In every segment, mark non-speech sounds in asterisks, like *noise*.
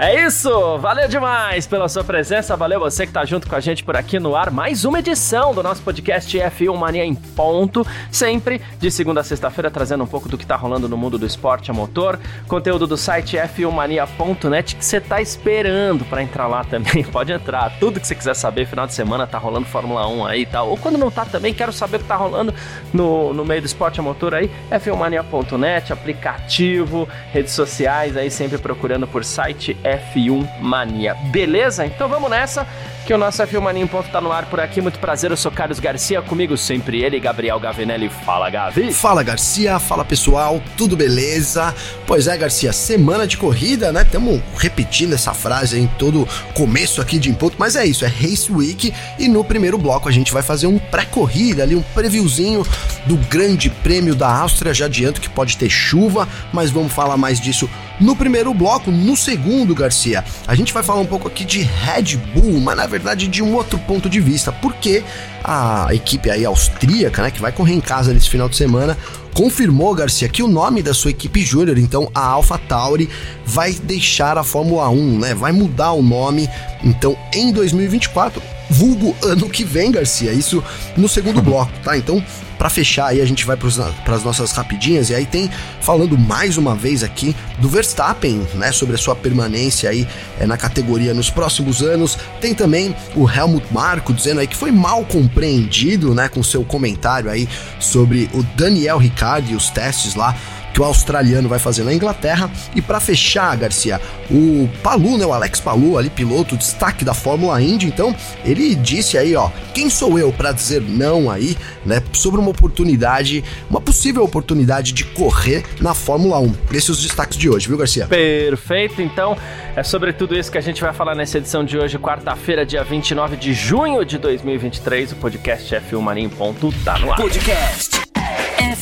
É isso! Valeu demais pela sua presença, valeu você que tá junto com a gente por aqui no ar. Mais uma edição do nosso podcast F1 Mania em Ponto, sempre de segunda a sexta-feira, trazendo um pouco do que tá rolando no mundo do esporte a motor. Conteúdo do site f1mania.net que você tá esperando para entrar lá também. *laughs* Pode entrar, tudo que você quiser saber. Final de semana tá rolando Fórmula 1 aí e tal. Ou quando não tá também, quero saber o que tá rolando no, no meio do esporte a motor aí. f1mania.net, aplicativo, redes sociais aí, sempre procurando por site F1 Mania. Beleza? Então vamos nessa, que o nosso F1 Mania em ponto tá no ar por aqui. Muito prazer, eu sou Carlos Garcia, comigo sempre ele, Gabriel Gavinelli. Fala, Gavi. Fala, Garcia. Fala, pessoal. Tudo beleza? Pois é, Garcia, semana de corrida, né? Estamos repetindo essa frase em todo começo aqui de ponto, mas é isso, é Race Week e no primeiro bloco a gente vai fazer um pré-corrida ali, um previewzinho do Grande Prêmio da Áustria. Já adianto que pode ter chuva, mas vamos falar mais disso no primeiro bloco. No segundo, Garcia, a gente vai falar um pouco aqui de Red Bull, mas na verdade de um outro ponto de vista, porque a equipe aí austríaca, né, que vai correr em casa nesse final de semana, confirmou, Garcia, que o nome da sua equipe júnior, então a Alpha Tauri, vai deixar a Fórmula 1, né? Vai mudar o nome, então em 2024, vulgo ano que vem, Garcia. Isso no segundo bloco, tá? Então para fechar aí a gente vai para as nossas rapidinhas e aí tem falando mais uma vez aqui do Verstappen, né, sobre a sua permanência aí é, na categoria nos próximos anos. Tem também o Helmut Marko dizendo aí que foi mal compreendido, né, com seu comentário aí sobre o Daniel Ricciardo e os testes lá que o australiano vai fazer na Inglaterra. E para fechar, Garcia, o Palu, né, o Alex Palu, ali piloto, destaque da Fórmula Indy, então ele disse aí, ó, quem sou eu para dizer não aí, né, sobre uma oportunidade, uma possível oportunidade de correr na Fórmula 1. Esses os destaques de hoje, viu, Garcia? Perfeito, então é sobre tudo isso que a gente vai falar nessa edição de hoje, quarta-feira, dia 29 de junho de 2023. O podcast F1 Mania em ponto tá no ar. Podcast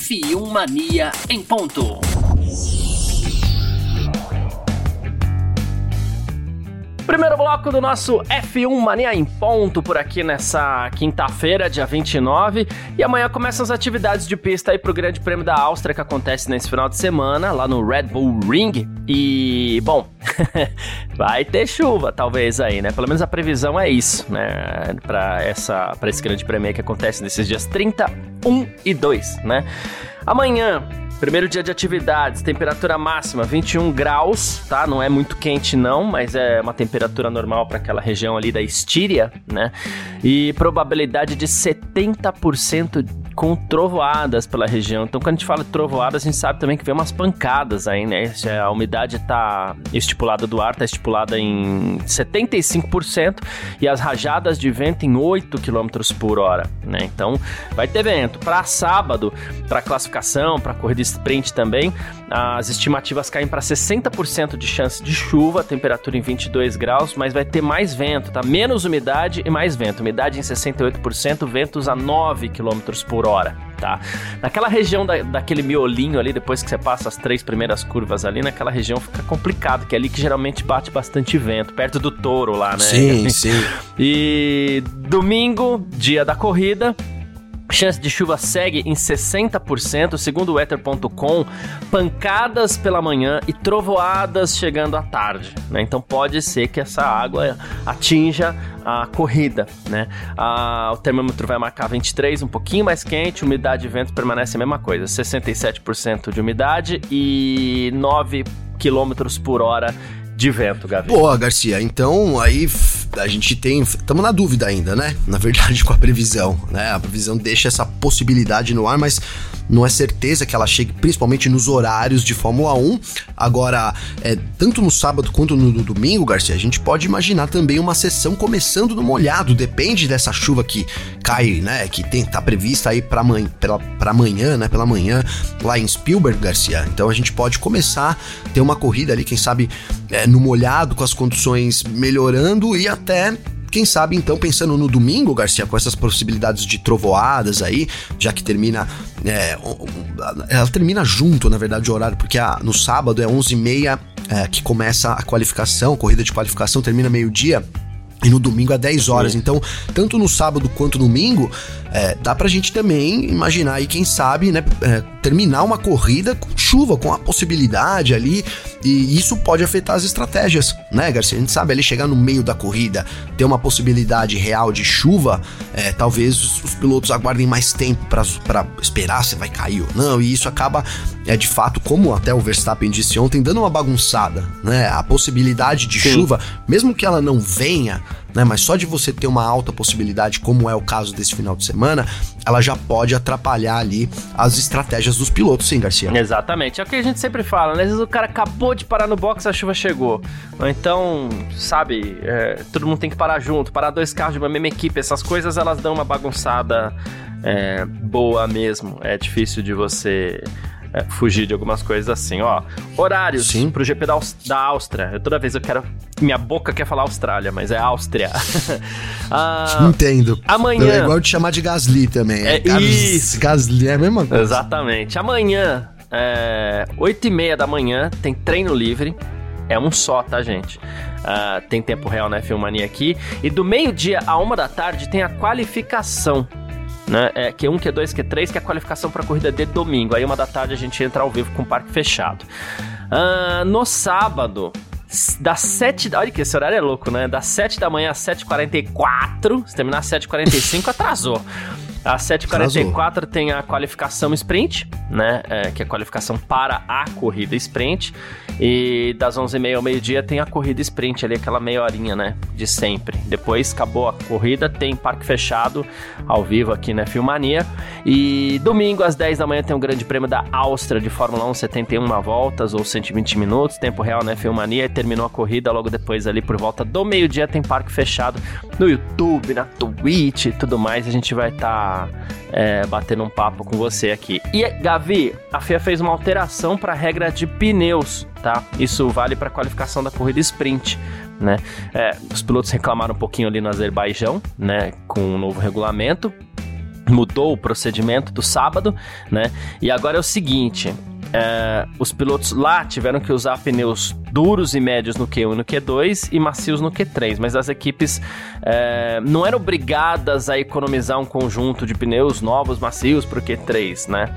F1 Mania em ponto. Primeiro bloco do nosso F1 Mania em ponto por aqui nessa quinta-feira, dia 29. E amanhã começam as atividades de pista aí pro Grande Prêmio da Áustria que acontece nesse final de semana, lá no Red Bull Ring. E, bom, *laughs* vai ter chuva talvez aí, né? Pelo menos a previsão é isso, né? Pra, essa, pra esse Grande Prêmio que acontece nesses dias 30, 1 e 2, né? Amanhã Primeiro dia de atividades, temperatura máxima 21 graus, tá? Não é muito quente não, mas é uma temperatura normal para aquela região ali da Estíria, né? E probabilidade de 70% com trovoadas pela região. Então, quando a gente fala de trovoadas, a gente sabe também que vem umas pancadas aí, né? A umidade tá estipulada do ar, tá estipulada em 75% e as rajadas de vento em 8 km por hora, né? Então, vai ter vento. Para sábado, para classificação, para corrida sprint também, as estimativas caem para 60% de chance de chuva, temperatura em 22 graus, mas vai ter mais vento, tá? Menos umidade e mais vento. Umidade em 68%, ventos a 9 km por hora, tá? Naquela região da, daquele miolinho ali, depois que você passa as três primeiras curvas ali, naquela região fica complicado, que é ali que geralmente bate bastante vento, perto do touro lá, né? Sim, *laughs* sim. E domingo, dia da corrida, Chance de chuva segue em 60%, segundo o weather.com, pancadas pela manhã e trovoadas chegando à tarde, né? Então pode ser que essa água atinja a corrida, né? Ah, o termômetro vai marcar 23, um pouquinho mais quente, umidade de vento permanece a mesma coisa, 67% de umidade e 9 km por hora de vento, Gavi. Boa, Garcia. Então aí a gente tem. Estamos na dúvida ainda, né? Na verdade, *laughs* com a previsão, né? A previsão deixa essa possibilidade no ar, mas não é certeza que ela chegue principalmente nos horários de Fórmula 1. Agora, é, tanto no sábado quanto no, domingo, Garcia, a gente pode imaginar também uma sessão começando no molhado, depende dessa chuva que cai, né, que tem, tá prevista aí para amanhã, para amanhã, né, pela manhã lá em Spielberg, Garcia. Então a gente pode começar ter uma corrida ali, quem sabe, é, no molhado com as condições melhorando e até quem sabe então pensando no domingo, Garcia, com essas possibilidades de trovoadas aí, já que termina. É, ela termina junto, na verdade, o horário, porque a, no sábado é 11h30 é, que começa a qualificação, a corrida de qualificação termina meio-dia. E no domingo é 10 horas. Então, tanto no sábado quanto no domingo, é, dá pra gente também imaginar aí, quem sabe, né, é, terminar uma corrida com chuva, com a possibilidade ali, e isso pode afetar as estratégias, né, Garcia? A gente sabe ali chegar no meio da corrida, ter uma possibilidade real de chuva, é, talvez os, os, pilotos aguardem mais tempo para esperar se vai cair ou não, e isso acaba, é de fato, como até o Verstappen disse ontem, dando uma bagunçada, né? A possibilidade de Sim. chuva, mesmo que ela não venha, né? Mas só de você ter uma alta possibilidade, como é o caso desse final de semana, ela já pode atrapalhar ali as estratégias dos pilotos, sim, Garcia. Exatamente. É o que a gente sempre fala, né? Às vezes o cara acabou de parar no box, a chuva chegou. Ou então, sabe, é, todo mundo tem que parar junto, parar dois carros de uma mesma equipe. Essas coisas elas dão uma bagunçada é, boa mesmo. É difícil de você é, fugir de algumas coisas assim, ó. Horários Sim. pro GP da, da Áustria. Eu, toda vez eu quero. Minha boca quer falar Austrália, mas é Áustria. *laughs* ah, Entendo. Amanhã. É igual de chamar de Gasly também. É, é isso. Gasly é a mesma coisa. Exatamente. Amanhã, é, 8 e meia da manhã, tem treino livre. É um só, tá, gente? Uh, tem tempo real, né? Filmania aqui. E do meio-dia a uma da tarde tem a qualificação né? É Q1, Q2, Q3, que é a qualificação para a corrida de domingo. Aí uma da tarde a gente entra ao vivo com o parque fechado. Uh, no sábado, das 7 Olha que esse horário é louco, né? Das 7 da manhã às 7h44. Se terminar às 7h45, atrasou. Às 7h44 tem a qualificação sprint, né? É, que é a qualificação para a corrida sprint. E das 11h30 ao meio-dia tem a corrida sprint ali, aquela meia horinha, né? De sempre. Depois acabou a corrida, tem parque fechado ao vivo aqui na Filmania. E domingo às 10 da manhã tem o Grande Prêmio da Áustria de Fórmula 1, 71 voltas ou 120 minutos, tempo real, né? Filmania. E terminou a corrida logo depois ali por volta do meio-dia tem parque fechado no YouTube, na Twitch e tudo mais. A gente vai estar. Tá é, batendo um papo com você aqui. E, Gavi, a FIA fez uma alteração para a regra de pneus, tá? Isso vale para a qualificação da corrida sprint. Né? É, os pilotos reclamaram um pouquinho ali no Azerbaijão, né, com o um novo regulamento, mudou o procedimento do sábado, né? E agora é o seguinte: é, os pilotos lá tiveram que usar pneus duros e médios no Q1 e no Q2 e macios no Q3, mas as equipes é, não eram obrigadas a economizar um conjunto de pneus novos macios para o Q3, né?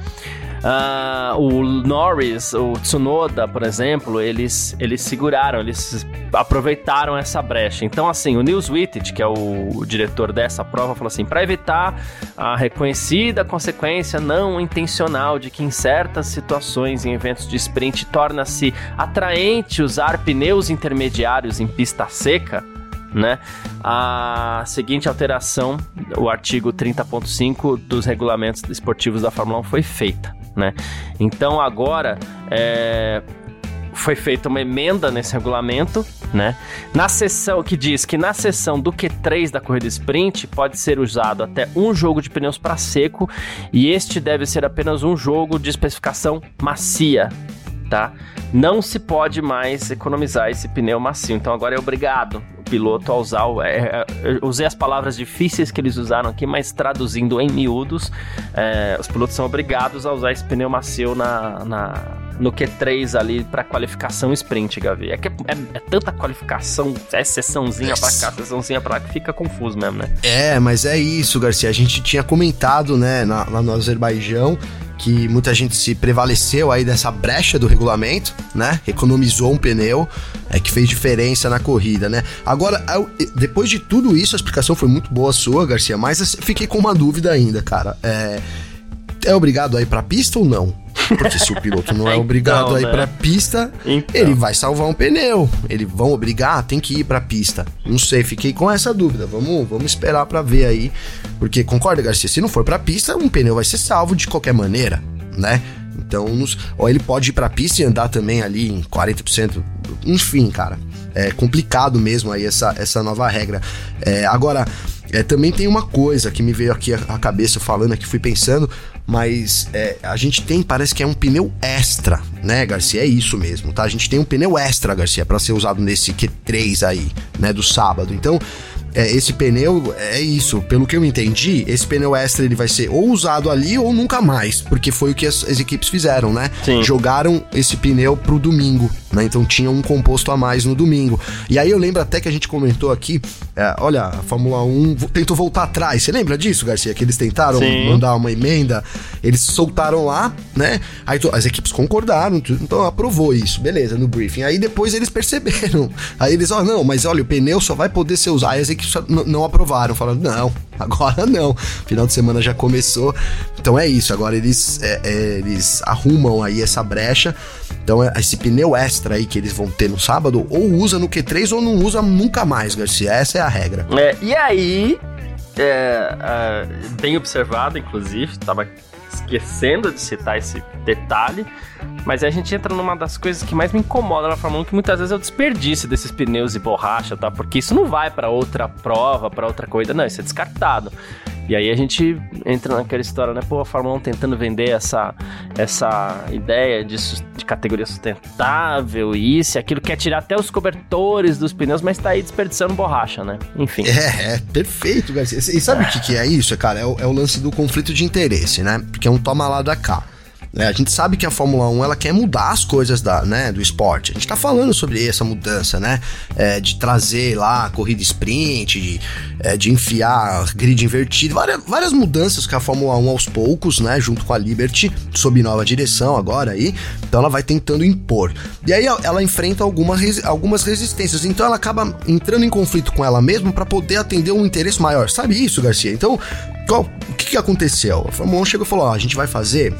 Uh, o Norris, o Tsunoda, por exemplo, eles, eles seguraram, eles aproveitaram essa brecha. Então, assim, o Nils Wittich, que é o, diretor dessa prova, falou assim: para evitar a reconhecida consequência não intencional de que em certas situações, em eventos de sprint, torna-se atraente usar pneus intermediários em pista seca né? A seguinte alteração, o artigo 30.5 dos regulamentos esportivos da Fórmula 1 foi feita né? Então agora é, foi feita uma emenda nesse regulamento, né? Na seção que diz que na seção do Q3 da corrida sprint pode ser usado até um jogo de pneus para seco e este deve ser apenas um jogo de especificação macia, tá? Não se pode mais economizar esse pneu macio, então agora é obrigado piloto a usar. É, é, eu usei as palavras difíceis que eles usaram aqui, mas traduzindo em miúdos, é, os pilotos são obrigados a usar esse pneu macio na, na no Q3 ali para qualificação sprint, Gavi. É que é, é, é tanta qualificação, é sessãozinha pra cá, sessãozinha pra lá, que fica confuso mesmo, né? É, mas é isso, Garcia. A gente tinha comentado, né, na, lá no Azerbaijão que muita gente se prevaleceu aí dessa brecha do regulamento, né? Economizou um pneu, é que fez diferença na corrida, né? Agora, eu, depois de tudo isso, a explicação foi muito boa sua, Garcia, mas fiquei com uma dúvida ainda, cara. É, é obrigado a ir pra pista ou não? Porque se o piloto não é *laughs* então, obrigado então, a ir né? pra pista, então. ele vai salvar um pneu. Eles vão obrigar, tem que ir pra pista. Não sei, fiquei com essa dúvida. Vamos, vamos esperar para ver aí. Porque concorda, Garcia? Se não for pra pista, um pneu vai ser salvo de qualquer maneira, né? Então, nos, ou ele pode ir pra pista e andar também ali em 40%. Enfim, cara. É complicado mesmo aí essa, essa nova regra. É, agora, é, também tem uma coisa que me veio aqui a, cabeça falando aqui, fui pensando, mas é, a gente tem, parece que é um pneu extra, né, Garcia? É isso mesmo, tá? A gente tem um pneu extra, Garcia, para ser usado nesse Q3 aí, né, do sábado. Então, é, esse pneu é isso. Pelo que eu entendi, esse pneu extra ele vai ser ou usado ali ou nunca mais, porque foi o que as, as equipes fizeram, né? Sim. Jogaram esse pneu pro domingo, né? Então tinha um composto a mais no domingo. E aí eu lembro até que a gente comentou aqui, é, olha, a Fórmula 1 tentou voltar atrás. Você lembra disso, Garcia? Que eles tentaram Sim. mandar uma emenda, eles soltaram lá, né? Aí as equipes concordaram, então aprovou isso, beleza, no briefing. Aí depois eles perceberam. Aí eles, ó, oh, não, mas olha, o pneu só vai poder ser usado. Aí as equipes não aprovaram, falaram, não, agora não. Final de semana já começou. Então é isso, agora eles, é, é, eles arrumam aí essa brecha. Então, é, esse pneu extra aí que eles vão ter no sábado, ou usa no Q3 ou não usa nunca mais, Garcia. Essa é a regra. É, e aí, é, é, bem observado, inclusive, estava esquecendo de citar esse detalhe, mas a gente entra numa das coisas que mais me incomoda na Fórmula 1, que muitas vezes é o desperdício desses pneus e borracha, tá? Porque isso não vai para outra prova, para outra corrida, não, isso é descartado. E aí a gente entra naquela história, né? Pô, a Fórmula 1 tentando vender essa, essa ideia de, de categoria sustentável isso e aquilo, quer tirar até os cobertores dos pneus, mas tá aí desperdiçando borracha, né? Enfim. É, é perfeito, Garcia. E sabe o que, que é isso, cara? É o, é o lance do conflito de interesse, né? Porque é um toma lá da cá. É, a gente sabe que a Fórmula 1 ela quer mudar as coisas da, né, do esporte. A gente está falando sobre essa mudança, né? É, de trazer lá a corrida sprint, de, é, de enfiar grid invertido, várias, várias mudanças que a Fórmula 1 aos poucos, né? Junto com a Liberty, sob nova direção agora aí. Então ela vai tentando impor. E aí ela enfrenta alguma, algumas resistências. Então ela acaba entrando em conflito com ela mesma para poder atender um interesse maior. Sabe isso, Garcia? Então, qual, o que, que aconteceu? A Fórmula 1 chegou e falou: ó, a gente vai fazer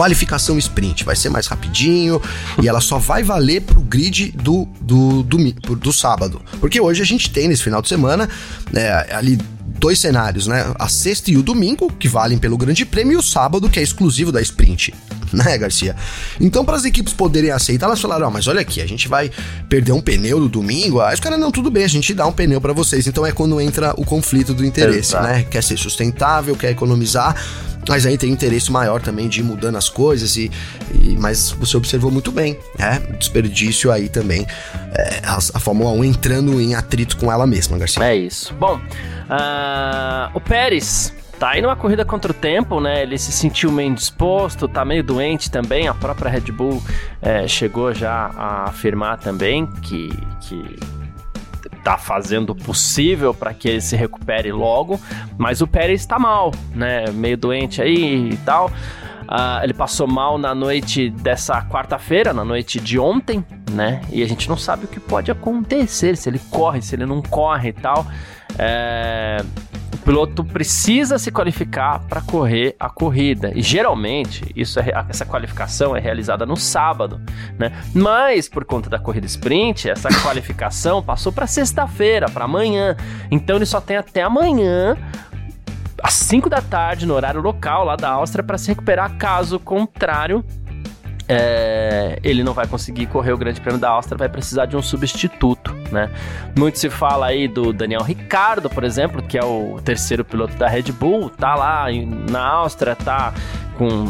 qualificação sprint, vai ser mais rapidinho e ela só vai valer pro grid do, do, do, do, sábado. Porque hoje a gente tem nesse final de semana é, ali dois cenários, né? A sexta e o domingo, que valem pelo Grande Prêmio, e o sábado, que é exclusivo da sprint. *laughs* Né, Garcia? Então, para as equipes poderem aceitar, elas falaram: oh, mas olha aqui, a gente vai perder um pneu no domingo. Aí os caras, não, tudo bem, a gente dá um pneu para vocês. Então é quando entra o conflito do interesse, Exato. né? Quer ser sustentável, quer economizar, mas aí tem interesse maior também de ir mudando as coisas e, e mas você observou muito bem, né? Desperdício aí também, é, a, a, Fórmula 1 entrando em atrito com ela mesma, Garcia. É isso. Bom, uh, o Pérez tá aí numa corrida contra o tempo, né? Ele se sentiu meio indisposto, tá meio doente também. A própria Red Bull é, chegou já a afirmar também que, que tá fazendo o possível para que ele se recupere logo, mas o Pérez está mal, né? Meio doente aí e tal. Uh, ele passou mal na noite dessa quarta-feira, na noite de ontem, né? E a gente não sabe o que pode acontecer, se ele corre, se ele não corre e tal. É piloto precisa se qualificar para correr a corrida. E geralmente isso é, essa qualificação é realizada no sábado, né? Mas por conta da corrida sprint, essa *laughs* qualificação passou para sexta-feira, para amanhã. Então ele só tem até amanhã às 5 da tarde no horário local lá da Áustria para se recuperar. Caso contrário, é, ele não vai conseguir correr o Grande Prêmio da Áustria, vai precisar de um substituto, né? Muito se fala aí do Daniel Ricardo, por exemplo, que é o terceiro piloto da Red Bull, tá lá na Áustria, tá com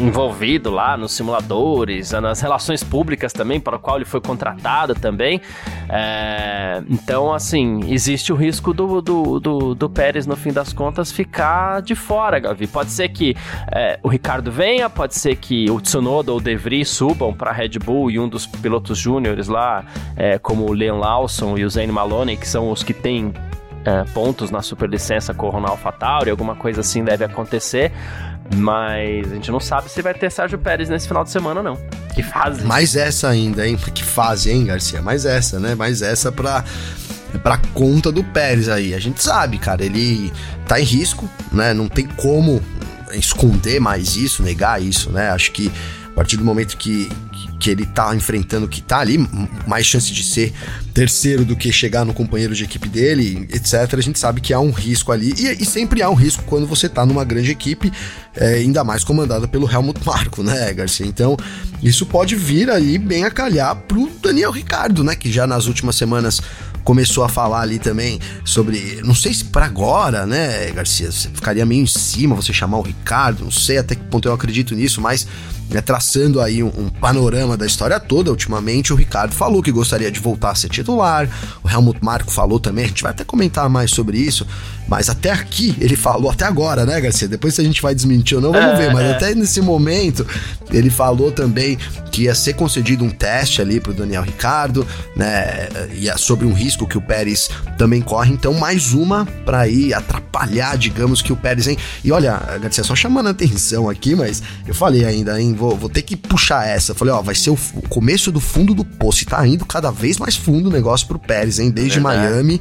envolvido lá nos simuladores, nas relações públicas também, para o qual ele foi contratado também. É, então, assim, existe o risco do, do, do, do, Pérez, no fim das contas, ficar de fora, Gavi. Pode ser que é, o Ricardo venha, pode ser que o Tsunoda ou o De Vries subam para a Red Bull e um dos pilotos júniores lá, é, como o Leon Lawson e o Zane Maloney, que são os que têm é, pontos na superlicença com o Ronaldo AlphaTauri, alguma coisa assim deve acontecer. Mas a gente não sabe se vai ter Sérgio Pérez nesse final de semana, não. Que fase. Mais essa ainda, hein? Que fase, hein, Garcia? Mais essa, né? Mais essa pra, pra conta do Pérez aí. A gente sabe, cara, ele tá em risco, né? Não tem como esconder mais isso, negar isso, né? Acho que a partir do momento que, que ele tá enfrentando que tá ali, mais chance de ser terceiro do que chegar no companheiro de equipe dele, etc. A gente sabe que há um risco ali, e, e sempre há um risco quando você tá numa grande equipe, é, ainda mais comandada pelo Helmut *laughs* Marko, né, Garcia? Então, isso pode vir aí bem a calhar pro Daniel Ricardo, né, que já nas últimas semanas começou a falar ali também sobre, não sei se para agora, né, Garcia, você ficaria meio em cima você chamar o Ricardo, não sei até que ponto eu acredito nisso, mas né, traçando aí um, um, panorama da história toda. Ultimamente, o Ricardo falou que gostaria de voltar a ser titular, o Helmut Marko falou também, a gente vai até comentar mais sobre isso, mas até aqui ele falou, até agora, né, Garcia? Depois se a gente vai desmentir ou não, vamos é, ver, mas é. até nesse momento ele falou também que ia ser concedido um teste ali pro Daniel Ricardo, né, e é sobre um risco que o Pérez também corre, então mais uma para ir atrapalhar, digamos, que o Pérez, hein? E olha, Garcia, só chamando a atenção aqui, mas eu falei ainda, hein, vou, vou ter que puxar essa. Falei, ó, vai ser o, o começo do fundo do poço. E tá indo cada vez mais fundo o negócio pro Pérez, hein? Desde Miami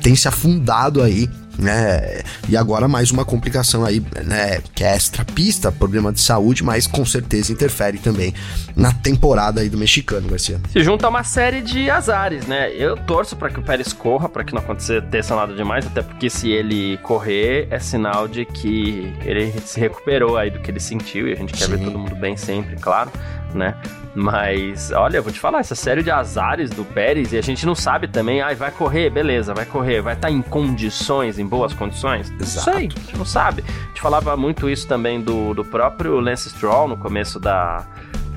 tem se afundado aí né? E agora mais uma complicação aí, né? Que é extra pista, problema de saúde, mas com certeza interfere também na temporada aí do mexicano, Garcia. Se junta uma série de azares, né? Eu torço para que o Pérez corra, para que não aconteça nada demais, até porque se ele correr é sinal de que ele se recuperou aí do que ele sentiu e a gente quer Sim. ver todo mundo bem sempre, claro né? Mas, olha, eu vou te falar, essa série de azares do Pérez, e a gente não sabe também, ai, vai correr, beleza, vai correr, vai estar tá em condições, em boas condições? Exato. Não sei, a gente não sabe. A gente falava muito isso também do, do próprio Lance Stroll no começo da,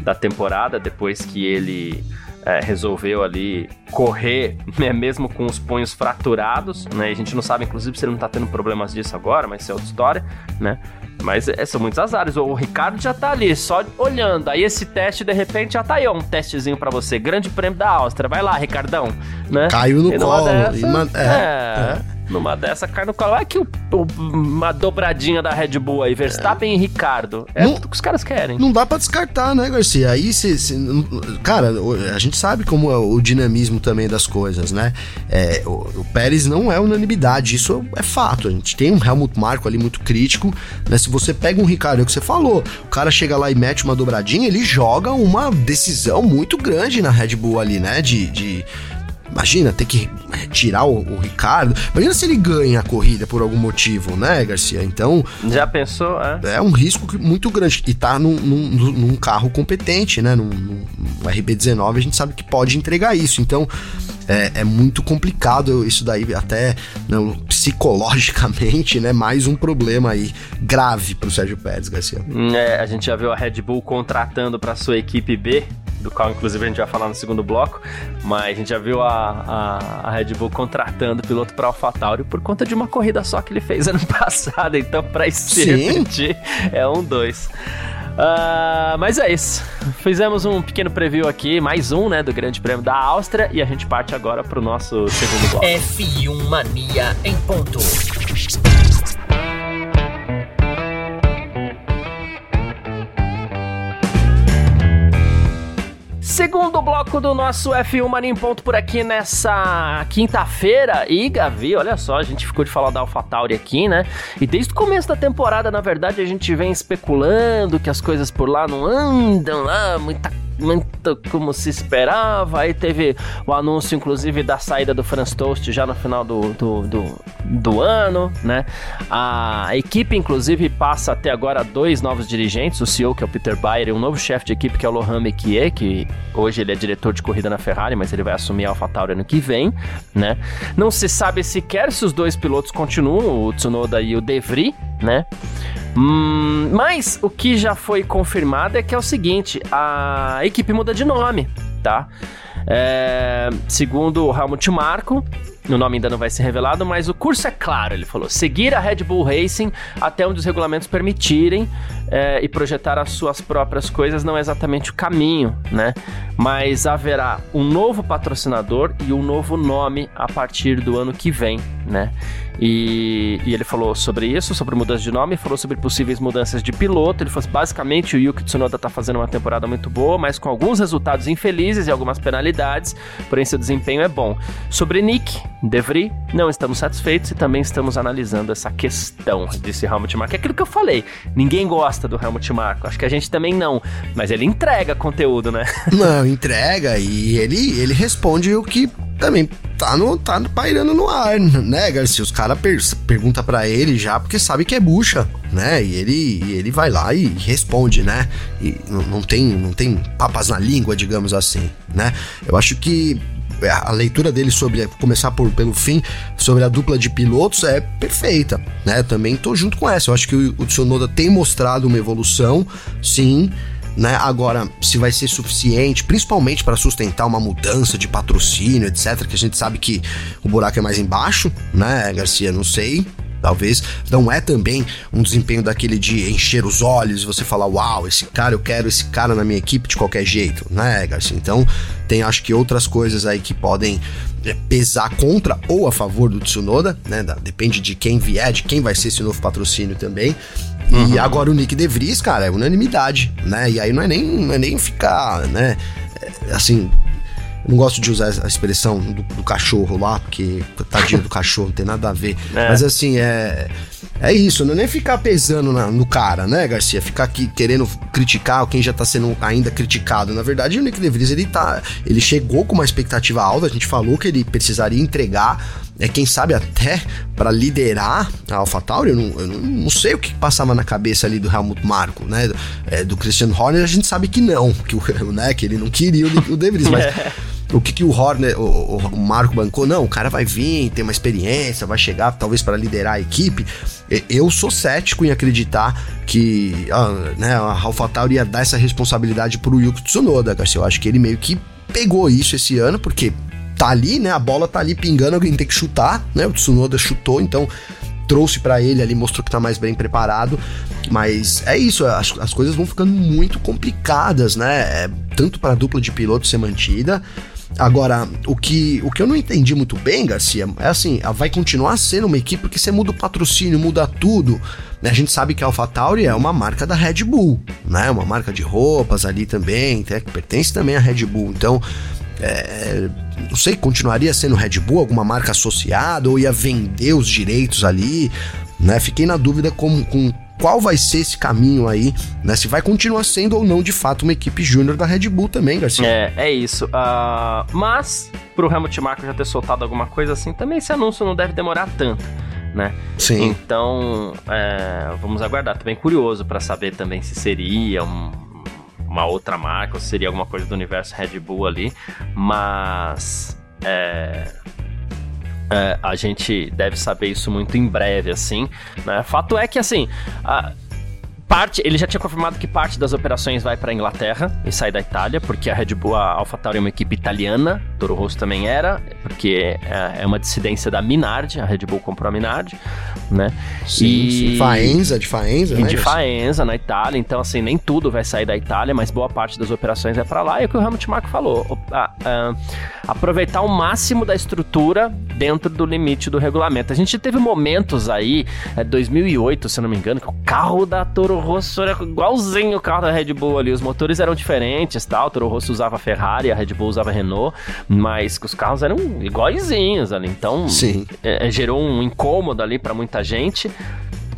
da temporada, depois que ele é, resolveu ali correr, *laughs* né, mesmo com os punhos fraturados, né? A gente não sabe, inclusive, se ele não tá tendo problemas disso agora, mas isso é outra história, né? Mas é, são muitos azares. O Ricardo já tá ali, só olhando. Aí esse teste, de repente, já tá aí, ó, um testezinho para você. Grande prêmio da Áustria. Vai lá, Ricardão. Né? Caiu no colo. Dessa, é, é. Numa dessa cai no colo. Olha que o, o, uma dobradinha da Red Bull aí, Verstappen é. e Ricardo. É não, o que os caras querem. Não dá para descartar, né, Garcia? Aí se, se, Cara, a gente sabe como é o dinamismo também das coisas, né? É, o, o, Pérez não é unanimidade, isso é fato. A gente tem um Helmut Marko ali muito crítico, né? Se você pega um Ricardo, é o que você falou, o cara chega lá e mete uma dobradinha, ele joga uma decisão muito grande na Red Bull ali, né? de, de Imagina ter que tirar o, o, Ricardo. Imagina se ele ganha a corrida por algum motivo, né, Garcia? Então. Já pensou? É, é um risco muito grande. E tá num, num, num carro competente, né? Num, num, RB19, a gente sabe que pode entregar isso. Então. É, é muito complicado isso daí, até não, psicologicamente, né? Mais um problema aí grave pro Sérgio Pérez, Garcia. É, a gente já viu a Red Bull contratando para sua equipe B do qual inclusive a gente vai falar no segundo bloco, mas a gente já viu a, a, a Red Bull contratando o piloto para AlphaTauri por conta de uma corrida só que ele fez ano *laughs* passado, então para se repetir é um dois. Uh, mas é isso. Fizemos um pequeno preview aqui, mais um, né, do Grande Prêmio da Áustria, e a gente parte agora pro nosso segundo bloco. F1 Mania em ponto. Segundo bloco do nosso F1 Mania Ponto por aqui nessa quinta-feira. E, Gavi, olha só, a gente ficou de falar da AlphaTauri aqui, né? E desde o começo da temporada, na verdade, a gente vem especulando que as coisas por lá não andam lá, muita muito como se esperava. Aí teve o anúncio, inclusive, da saída do Franz Toast já no final do, do, do, do, ano, né? A equipe, inclusive, passa até agora dois novos dirigentes, o CEO, que é o Peter Bayer, e um novo chefe de equipe, que é o Lohan Mekier, que hoje ele é diretor de corrida na Ferrari, mas ele vai assumir a AlphaTauri ano que vem, né? Não se sabe sequer se os dois pilotos continuam, o Tsunoda e o De Vries, né? Hum, mas o que já foi confirmado é que é o seguinte: a equipe muda de nome, tá? É, segundo o Helmut Marko, o nome ainda não vai ser revelado, mas o curso é claro, ele falou: seguir a Red Bull Racing até onde os regulamentos permitirem é, e projetar as suas próprias coisas não é exatamente o caminho, né? Mas haverá um novo patrocinador e um novo nome a partir do ano que vem, né? E, e, ele falou sobre isso, sobre mudança de nome, falou sobre possíveis mudanças de piloto. Ele falou basicamente o Yuki Tsunoda está fazendo uma temporada muito boa, mas com alguns resultados infelizes e algumas penalidades, porém seu desempenho é bom. Sobre Nick, Devry, não estamos satisfeitos e também estamos analisando essa questão, disse Helmut Marko. É aquilo que eu falei, ninguém gosta do Helmut Marko, acho que a gente também não, mas ele entrega conteúdo, né? *laughs* Não, entrega e ele, ele responde o que também tá, no, tá pairando no ar, né, Garcia? Os caras per perguntam para ele já porque sabe que é bucha, né? E ele, ele vai lá e responde, né? E não, não, tem, não tem papas na língua, digamos assim, né? Eu acho que a leitura dele sobre começar por, pelo fim sobre a dupla de pilotos é perfeita, né? Também tô junto com essa. Eu acho que o, o Tsunoda tem mostrado uma evolução, sim, né? Agora, se vai ser suficiente, principalmente para sustentar uma mudança de patrocínio, etc., que a gente sabe que o buraco é mais embaixo, né, Garcia? Não sei. Talvez não é também um desempenho daquele de encher os olhos e você falar, uau, esse cara, eu quero esse cara na minha equipe de qualquer jeito, né, Garcia? Então, tem acho que outras coisas aí que podem é, pesar contra ou a favor do Tsunoda, né? Depende de quem vier, de quem vai ser esse novo patrocínio também. Uhum. E agora o Nick De Vries, cara, é unanimidade, né? E aí não é nem, não é nem ficar, né? É, não gosto de usar a expressão do, do, cachorro lá, porque tadinho do *laughs* cachorro, não tem nada a ver. É. Mas assim, é. É isso, não é nem ficar pesando na, no cara, né, Garcia? Ficar aqui querendo criticar quem já tá sendo ainda criticado. Na verdade, o Nick DeVries, ele tá. Ele chegou com uma expectativa alta, a gente falou que ele precisaria entregar é quem sabe até para liderar a AlphaTauri, eu, não, eu não, sei o que passava na cabeça ali do Helmut Marko, né? É, do Christian Horner, a gente sabe que não, que, o, *laughs* né, que ele não queria o, o De Vries, mas *laughs* o que, que o Horner, o, o, Marco bancou? Não, o cara vai vir, tem uma experiência, vai chegar talvez para liderar a equipe. Eu sou cético em acreditar que a, né, a AlphaTauri ia dar essa responsabilidade pro Yuki Tsunoda, Garcia. Eu acho que ele meio que pegou isso esse ano, porque tá ali, né? A bola tá ali pingando, alguém tem que chutar, né? O Tsunoda chutou, então trouxe para ele ali, mostrou que tá mais bem preparado. Mas é isso, as, as coisas vão ficando muito complicadas, né? É, tanto para a dupla de piloto ser mantida. Agora, o que, o que eu não entendi muito bem, Garcia, é assim, vai continuar sendo uma equipe porque você muda o patrocínio, muda tudo. Né? A gente sabe que a AlphaTauri é uma marca da Red Bull, né? Uma marca de roupas ali também, que pertence também à Red Bull. Então, é, não sei, continuaria sendo Red Bull, alguma marca associada, ou ia vender os direitos ali, né? Fiquei na dúvida com, com qual vai ser esse caminho aí, né? Se vai continuar sendo ou não, de fato, uma equipe júnior da Red Bull também, Garcia. É, é isso. Uh, mas, pro Helmut Marko já ter soltado alguma coisa assim, também esse anúncio não deve demorar tanto. Né? Sim. Então, é, vamos aguardar. Também curioso para saber também se seria um, uma outra marca, ou seria alguma coisa do universo Red Bull ali, mas é, é, a gente deve saber isso muito em breve, assim. Né? Fato é que, assim, a, parte, ele já tinha confirmado que parte das operações vai para Inglaterra e sai da Itália, porque a Red Bull, a AlphaTauri é uma equipe italiana, Toro Rosso também era, porque é, é uma dissidência da Minardi, a Red Bull comprou a Minardi, né? Sim, e... sim. Faenza, de Faenza, né? De Faenza, na Itália, então assim, nem tudo vai sair da Itália, mas boa parte das operações é para lá, e é o que o Helmut Marko falou, a, a, aproveitar o máximo da estrutura dentro do limite do regulamento. A gente teve momentos aí, é, 2008, se eu não me engano, que o carro da Toro Toro Rosso era igualzinho o carro da Red Bull ali. Os motores eram diferentes, tal. O Toro Rosso usava Ferrari, a Red Bull usava Renault, mas os carros eram iguaizinhos ali. Então, Sim. É, gerou um incômodo ali para muita gente.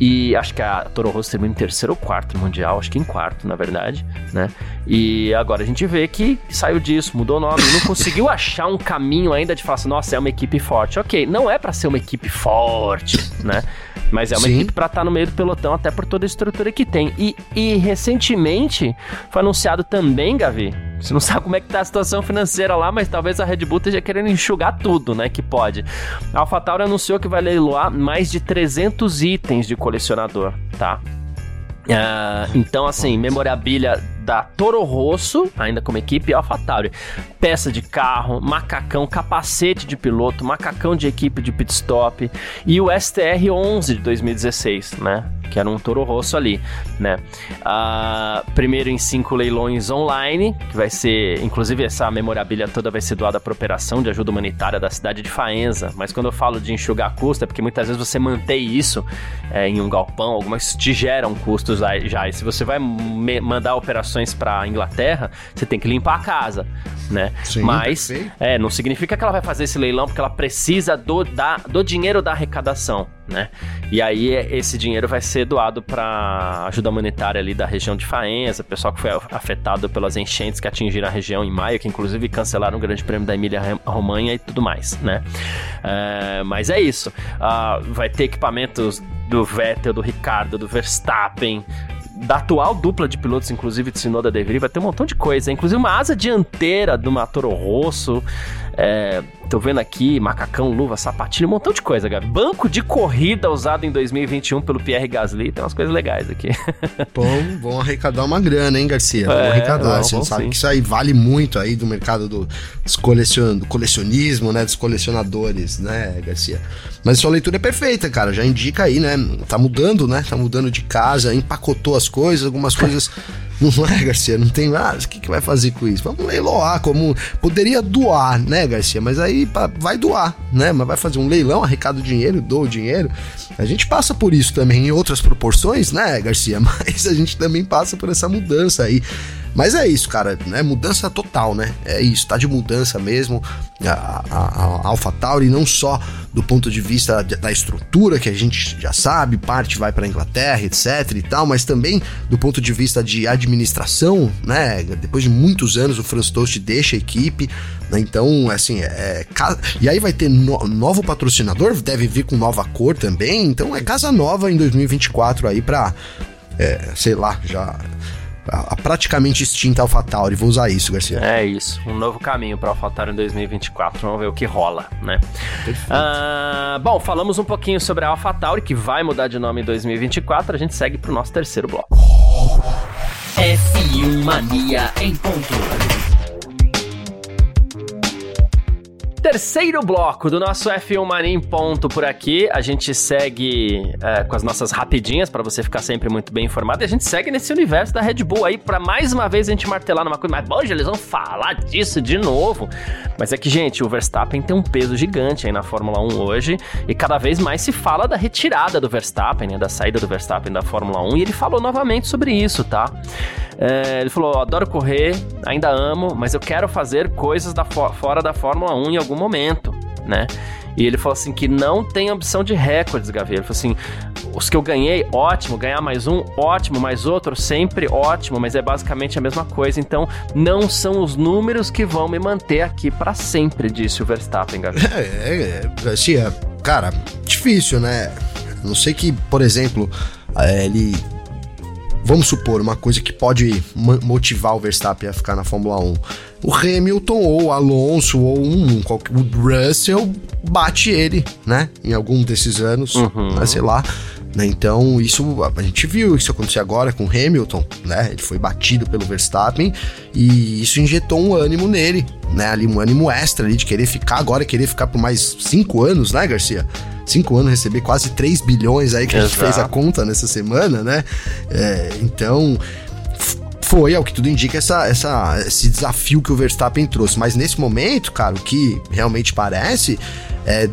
E acho que a Toro Rosso terminou em terceiro ou quarto Mundial, acho que em quarto, na verdade, né? E agora a gente vê que saiu disso, mudou o nome, não conseguiu *laughs* achar um caminho ainda de falar assim, nossa, é uma equipe forte. Ok, não é para ser uma equipe forte, né? Mas é uma Sim. equipe para estar tá no meio do pelotão, até por toda a estrutura que tem. E, e recentemente foi anunciado também, Gavi, você não sabe como é que tá a situação financeira lá, mas talvez a Red Bull esteja querendo enxugar tudo, né? Que pode. A AlphaTauri anunciou que vai leiloar mais de 300 itens de colecionador, tá? Uh, então, assim, memorabilia da Toro Rosso, ainda como equipe, AlphaTauri. Peça de carro, macacão, capacete de piloto, macacão de equipe de pit stop e o STR-11 de 2016, né? Que era um Toro Rosso ali, né? Uh, primeiro em cinco leilões online, que vai ser, inclusive essa memorabilia toda vai ser doada para operação de ajuda humanitária da cidade de Faenza. Mas quando eu falo de enxugar custo, é porque muitas vezes você mantém isso é, em um galpão, algumas te geram custos já. E se você vai mandar operações para Inglaterra, você tem que limpar a casa, né? Sim, Mas é, não significa que ela vai fazer esse leilão porque ela precisa do, da, do dinheiro da arrecadação, né? E aí esse dinheiro vai ser doado para ajuda humanitária ali da região de Faenza, pessoal que foi afetado pelas enchentes que atingiram a região em maio, que inclusive cancelaram o Grande Prêmio da Emília Romanha e tudo mais, né? É, mas é isso. Uh, vai ter equipamentos do Vettel, do Ricardo, do Verstappen, da atual dupla de pilotos, inclusive de Sinoda De Vries, vai ter um montão de coisa. Inclusive uma asa dianteira do Toro Rosso. É, tô vendo aqui macacão, luva, sapatinho, um montão de coisa, Gabi. Banco de corrida usado em 2021 pelo Pierre Gasly, tem umas coisas legais aqui. *laughs* Bom, vão arrecadar uma grana, hein, Garcia? Vão é, arrecadar. Não, Você sabe sim. que isso aí vale muito aí do mercado do, colecion, do colecionismo, né? Dos colecionadores, né, Garcia? Mas sua leitura é perfeita, cara. Já indica aí, né? Tá mudando, né? Tá mudando de casa, empacotou as coisas, algumas coisas *laughs* Não é, Garcia? Não tem. Ah, o que, que vai fazer com isso? Vamos leiloar, como. Poderia doar, né, Garcia? Mas aí vai doar, né? Mas vai fazer um leilão, arrecada o dinheiro, doa o dinheiro. A gente passa por isso também em outras proporções, né, Garcia? *laughs* Mas a gente também passa por essa mudança aí. Mas é isso, cara, né? Mudança total, né? É isso, tá de mudança mesmo. A, a, a AlphaTauri, não só do ponto de vista da estrutura, que a gente já sabe, parte vai para Inglaterra, etc e tal, mas também do ponto de vista de administração, né? Depois de muitos anos, o Franz Toast deixa a equipe, né? Então, assim, é, é e aí vai ter no, novo patrocinador, deve vir com nova cor também, então é casa nova em 2024 aí pra, é, sei lá, já a, praticamente extinta AlphaTauri. Vou usar isso, Garcia. É isso. Um novo caminho para AlphaTauri em 2024. Vamos ver o que rola, né? Ah, bom, falamos um pouquinho sobre a AlphaTauri, que vai mudar de nome em 2024. A gente segue para o nosso terceiro bloco. F1 Mania em ponto. Terceiro bloco do nosso F1 Mania em ponto por aqui. A gente segue é, com as nossas rapidinhas para você ficar sempre muito bem informado. E a gente segue nesse universo da Red Bull aí para mais uma vez a gente martelar numa coisa. Mas hoje eles vão falar disso de novo. Mas é que, gente, o Verstappen tem um peso gigante aí na Fórmula 1 hoje. E cada vez mais se fala da retirada do Verstappen, né, da saída do Verstappen da Fórmula 1. E ele falou novamente sobre isso, tá? É, ele falou: adoro correr, ainda amo, mas eu quero fazer coisas da fora da Fórmula 1 em algum momento, né? E ele falou assim que não tem opção de recordes, Gavi. Ele falou assim: os que eu ganhei, ótimo, ganhar mais um, ótimo, mais outro, sempre ótimo, mas é basicamente a mesma coisa. Então, não são os números que vão me manter aqui para sempre, disse o Verstappen, Gavi. *laughs* É, é, é, assim, é, cara, difícil, né? Não sei que, por exemplo, é, ele vamos supor, uma coisa que pode motivar o Verstappen a ficar na Fórmula 1. O Hamilton ou o Alonso ou um, o Russell bate ele, né? Em algum desses anos, uhum. né, sei lá. Né? Então, isso a gente viu isso acontecer agora com o Hamilton, né? Ele foi batido pelo Verstappen e isso injetou um ânimo nele, né? Ali um ânimo extra ali de querer ficar agora, querer ficar por mais cinco anos, né, Garcia? Cinco anos receber quase 3 bilhões aí que Exato. a gente fez a conta nessa semana, né? É, então foi, ao que tudo indica, essa, essa, esse desafio que o Verstappen trouxe. Mas nesse momento, cara, o que realmente parece é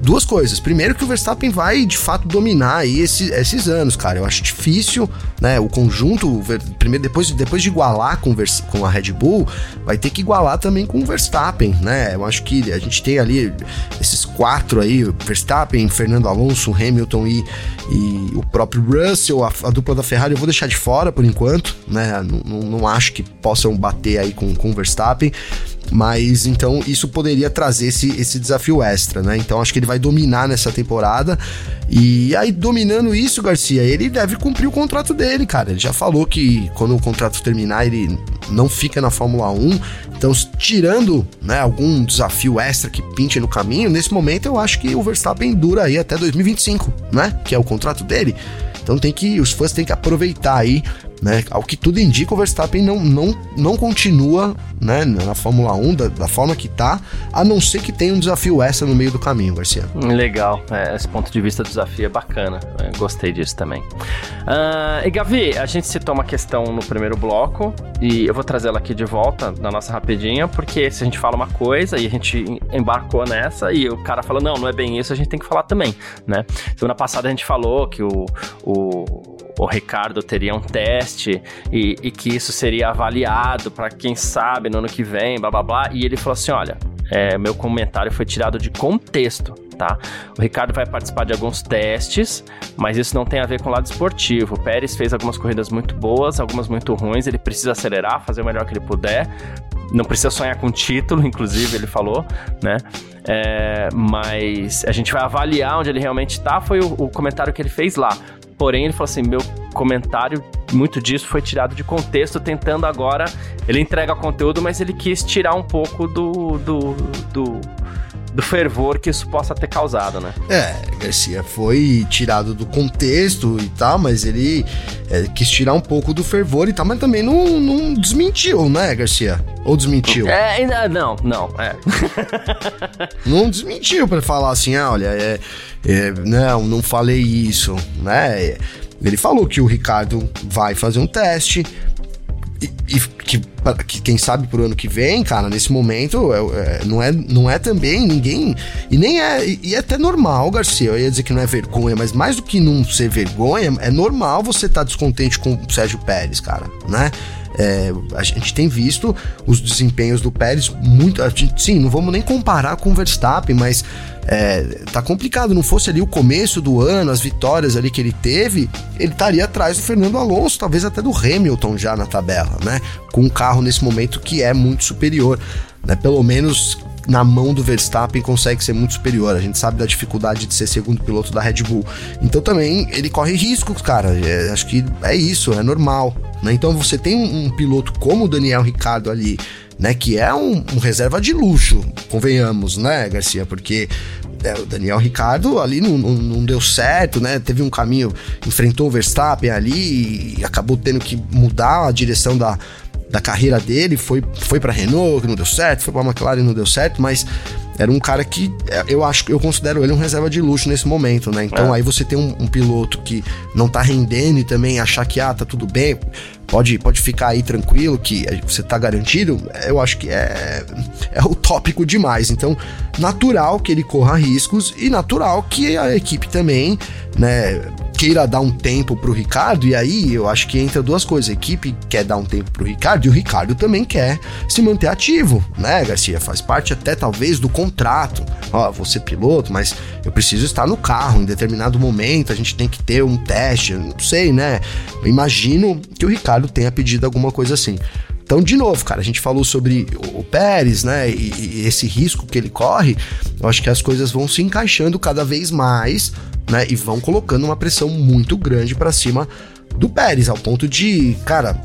duas coisas. Primeiro que o Verstappen vai de fato dominar aí esse, esses anos, cara. Eu acho difícil, né? O conjunto, primeiro depois, depois de igualar com, com a Red Bull, vai ter que igualar também com o Verstappen, né? Eu acho que a gente tem ali esses quatro aí, Verstappen, Fernando Alonso, Hamilton e, e o próprio Russell, a, a, dupla da Ferrari, eu vou deixar de fora por enquanto, né? Não, não, não acho que possam bater aí com, com o Verstappen. Mas então isso poderia trazer esse, esse desafio extra, né? Então acho que ele vai dominar nessa temporada. E aí, dominando isso, Garcia, ele deve cumprir o contrato dele, cara. Ele já falou que quando o contrato terminar, ele não fica na Fórmula 1. Então, tirando né, algum desafio extra que pinte no caminho, nesse momento eu acho que o Verstappen dura aí até 2025, né? Que é o contrato dele. Então tem que. Os fãs têm que aproveitar aí né? Ao que tudo indica, o Verstappen não, não, não continua né, na Fórmula 1 da, da forma que tá, a não ser que tenha um desafio extra no meio do caminho, Garcia. Legal, é, esse ponto de vista do desafio é bacana, é, gostei disso também. Uh, e Gavi, a gente citou uma questão no primeiro bloco e eu vou trazer ela aqui de volta na nossa rapidinha, porque se a gente fala uma coisa e a gente embarcou nessa e o cara fala, não, não é bem isso, a gente tem que falar também, né? Semana passada a gente falou que o, o o Ricardo teria um teste e, e que isso seria avaliado para quem sabe no ano que vem, blá blá blá. E ele falou assim: olha, é, meu comentário foi tirado de contexto, tá? O Ricardo vai participar de alguns testes, mas isso não tem a ver com o lado esportivo. O Pérez fez algumas corridas muito boas, algumas muito ruins, ele precisa acelerar, fazer o melhor que ele puder. Não precisa sonhar com título, *laughs* inclusive, ele falou, né? É, mas a gente vai avaliar onde ele realmente está. Foi o, o comentário que ele fez lá. Porém, ele falou assim: meu comentário muito disso foi tirado de contexto, tentando agora. Ele entrega conteúdo, mas ele quis tirar um pouco do, do, do do fervor que isso possa ter causado, né? É, Garcia foi tirado do contexto e tal, mas ele é, quis tirar um pouco do fervor e tal, mas também não, não desmentiu, né, Garcia? Ou desmentiu? É, ainda não, não, é. *laughs* não desmentiu para falar assim, ah, olha, é, é, não, não falei isso, né? Ele falou que o Ricardo vai fazer um teste, e, que, que, quem sabe pro ano que vem, cara, nesse momento, é, é, não, é, não é também ninguém. E nem é. E é até normal, Garcia. Eu ia dizer que não é vergonha, mas mais do que não ser vergonha, é normal você estar tá descontente com o Sérgio Pérez, cara, né? É, a gente tem visto os desempenhos do Pérez muito. Gente, sim, não vamos nem comparar com o Verstappen, mas é, tá complicado. Não fosse ali o começo do ano, as vitórias ali que ele teve, ele estaria atrás do Fernando Alonso, talvez até do Hamilton já na tabela, né? Com um carro nesse momento que é muito superior, né? Pelo menos na mão do Verstappen consegue ser muito superior. A gente sabe da dificuldade de ser segundo piloto da Red Bull. Então também ele corre riscos, cara. É, acho que é isso, é normal. Né? Então você tem um, um, piloto como o Daniel Ricardo ali, né? Que é um, um reserva de luxo, convenhamos, né, Garcia? Porque é, o Daniel Ricardo ali não, não, não, deu certo, né? Teve um caminho, enfrentou o Verstappen ali e acabou tendo que mudar a direção da, da carreira dele, foi, foi para Renault, que não deu certo, foi para McLaren, não deu certo, mas era um cara que é, eu acho eu considero ele um reserva de luxo nesse momento, né? Então é. aí você tem um, um, piloto que não tá rendendo e também achar que ah, tá tudo bem, pode, pode ficar aí tranquilo que você tá garantido, eu acho que é, é utópico demais. Então, natural que ele corra riscos e natural que a equipe também, né, queira dar um tempo pro Ricardo, e aí eu acho que entra duas coisas. A equipe quer dar um tempo pro Ricardo e o Ricardo também quer se manter ativo, né, Garcia? Faz parte até talvez do contrato. Ó, vou ser piloto, mas eu preciso estar no carro em determinado momento, a gente tem que ter um teste, não sei, né? Eu imagino que o Ricardo tenha pedido alguma coisa assim. Então, de novo, cara, a gente falou sobre o Pérez, né? E, e, esse risco que ele corre. Eu acho que as coisas vão se encaixando cada vez mais né? E vão colocando uma pressão muito grande para cima do Pérez, ao ponto de, cara,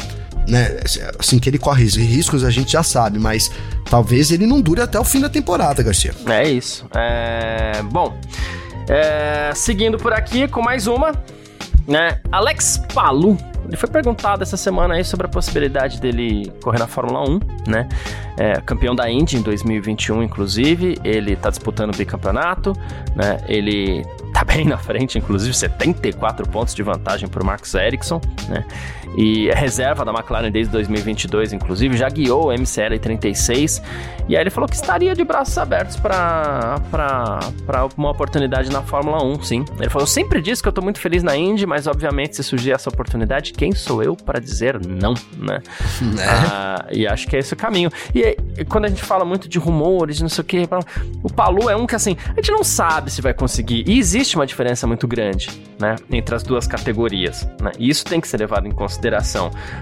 né? Assim que ele corre riscos, a gente já sabe, mas talvez ele não dure até o fim da temporada, Garcia. É isso. É... Bom, é... seguindo por aqui com mais uma, né? Alex Palu ele foi perguntado essa semana aí sobre a possibilidade dele correr na Fórmula 1, né? É, campeão da Indy em 2021, inclusive. Ele tá disputando o bicampeonato, né? Ele tá bem *laughs* na frente, inclusive 74 pontos de vantagem para o Marcus Ericsson, né? E é reserva da McLaren desde 2022, inclusive, já guiou o MCL 36. E aí ele falou que estaria de braços abertos para uma oportunidade na Fórmula 1, sim. Ele falou: Eu sempre disse que eu tô muito feliz na Indy, mas obviamente se surgir essa oportunidade, quem sou eu para dizer não, né? né? *laughs* Ah, e acho que é esse o caminho. E, e quando a gente fala muito de rumores, não sei o que, o Palu é um que assim, a gente não sabe se vai conseguir. E existe existe uma diferença muito grande, né, entre as duas categorias, né? E isso tem que ser levado em consideração.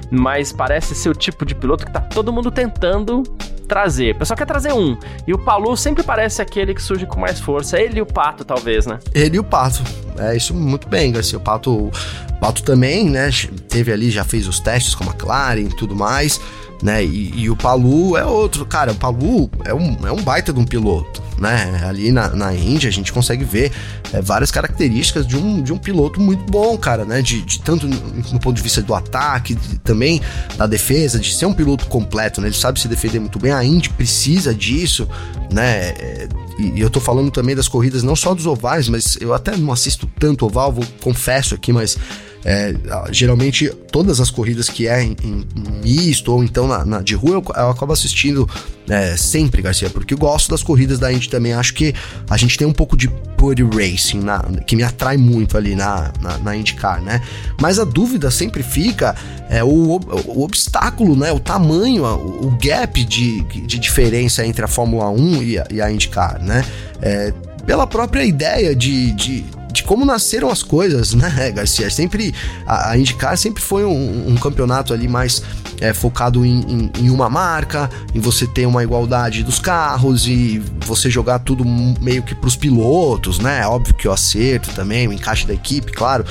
Mas parece ser o tipo de piloto que tá todo mundo tentando trazer. O pessoal quer trazer um. E o Palu sempre parece aquele que surge com mais força. Ele e o Pato, talvez, né? Ele e o Pato. É isso muito bem, Garcia. O Pato, o Pato também, né? Teve ali, já fez os testes com a McLaren e tudo mais né? E, e, o Palu é outro, cara, o Palu é um, é um baita de um piloto, né? Ali na, na Índia a gente consegue ver é, várias características de um, de um piloto muito bom, cara, né? De, de tanto no, no, ponto de vista do ataque, de, também da defesa, de ser um piloto completo, né? Ele sabe se defender muito bem, a Indy precisa disso, né? É, e, e eu tô falando também das corridas, não só dos ovais, mas eu até não assisto tanto oval, vou, confesso aqui, mas é, geralmente, todas as corridas que é em, em misto ou então na, na de rua, eu, eu, acabo assistindo é, sempre, Garcia, porque eu gosto das corridas da Indy também. Acho que a gente tem um pouco de pure racing na, que me atrai muito ali na, na, na IndyCar, né? Mas a dúvida sempre fica é, o, o obstáculo, né? O tamanho, o, o gap de, de diferença entre a Fórmula 1 e a, e a IndyCar, né? É, pela própria ideia de, de de como nasceram as coisas, né, Garcia? Sempre a, a IndyCar sempre foi um, um campeonato ali mais é, focado em, em, em, uma marca, em você ter uma igualdade dos carros e você jogar tudo meio que pros pilotos, né? Óbvio que o acerto também, o encaixe da equipe, claro.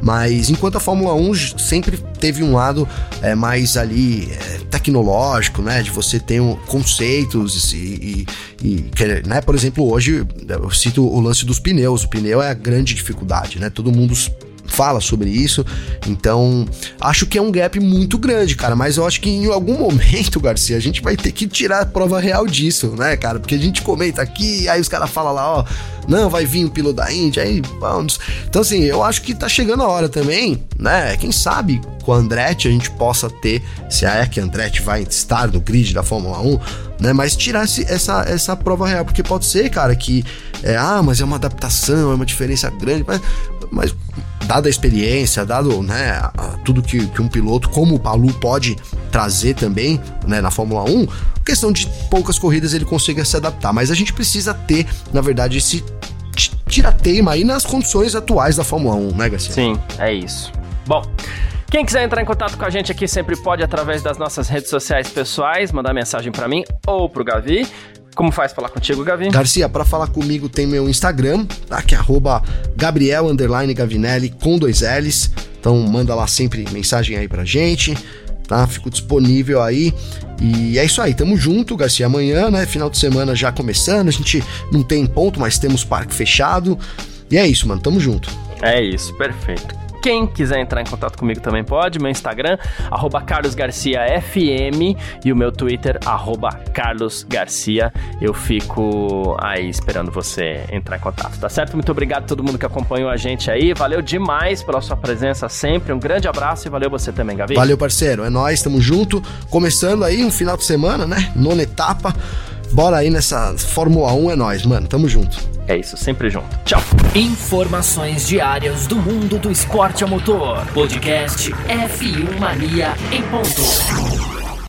Mas enquanto a Fórmula 1 sempre teve um lado é, mais ali é, tecnológico, né? De você ter um, conceitos e, e, e, né? Por exemplo, hoje eu cito o lance dos pneus. O pneu é a grande dificuldade, né? Todo mundo fala sobre isso. Então, acho que é um gap muito grande, cara. Mas eu acho que em algum *laughs* momento, Garcia, a gente vai ter que tirar a prova real disso, né, cara? Porque a gente comenta aqui, aí os caras falam lá, ó, não, vai vir o piloto da Índia, aí vamos. Então, assim, eu acho que tá chegando a hora também, né? Quem sabe com a Andretti a gente possa ter, se é que Andretti vai estar no grid da Fórmula 1, né? Mas tirar essa, essa prova real, porque pode ser, cara, que é, ah, mas é uma adaptação, é uma diferença grande, mas, mas dada a experiência, dado né, tudo que, que, um piloto como o Palu pode trazer também né, na Fórmula 1, questão de poucas corridas ele consiga se adaptar. Mas a gente precisa ter, na verdade, esse tira-teima aí nas condições atuais da Fórmula 1, né, Garcia? Sim, é isso. Bom. Quem quiser entrar em contato com a gente aqui sempre pode através das nossas redes sociais pessoais, mandar mensagem para mim ou pro Gavi. Como faz falar contigo, Gavi? Garcia, para falar comigo tem meu Instagram, tá? Que é arroba Gabriel Gavinelli com dois L's. Então manda lá sempre mensagem aí pra gente, tá? Fico disponível aí. E é isso aí, tamo junto, Garcia. Amanhã, né? Final de semana já começando. A gente não tem ponto, mas temos parque fechado. E é isso, mano. Tamo junto. É isso, perfeito. Quem quiser entrar em contato comigo também pode. Meu Instagram, carlosgarciafm e o meu Twitter, carlosgarcia. Eu fico aí esperando você entrar em contato, tá certo? Muito obrigado a todo mundo que acompanhou a gente aí. Valeu demais pela sua presença sempre. Um grande abraço e valeu você também, Gavi. Valeu, parceiro. É nóis, tamo junto. Começando aí um final de semana, né? Nona etapa. Bora aí nessa Fórmula 1, é nóis, mano. Tamo junto. É isso, sempre junto. Tchau. Informações diárias do mundo do esporte a motor. Podcast F1 Mania em ponto.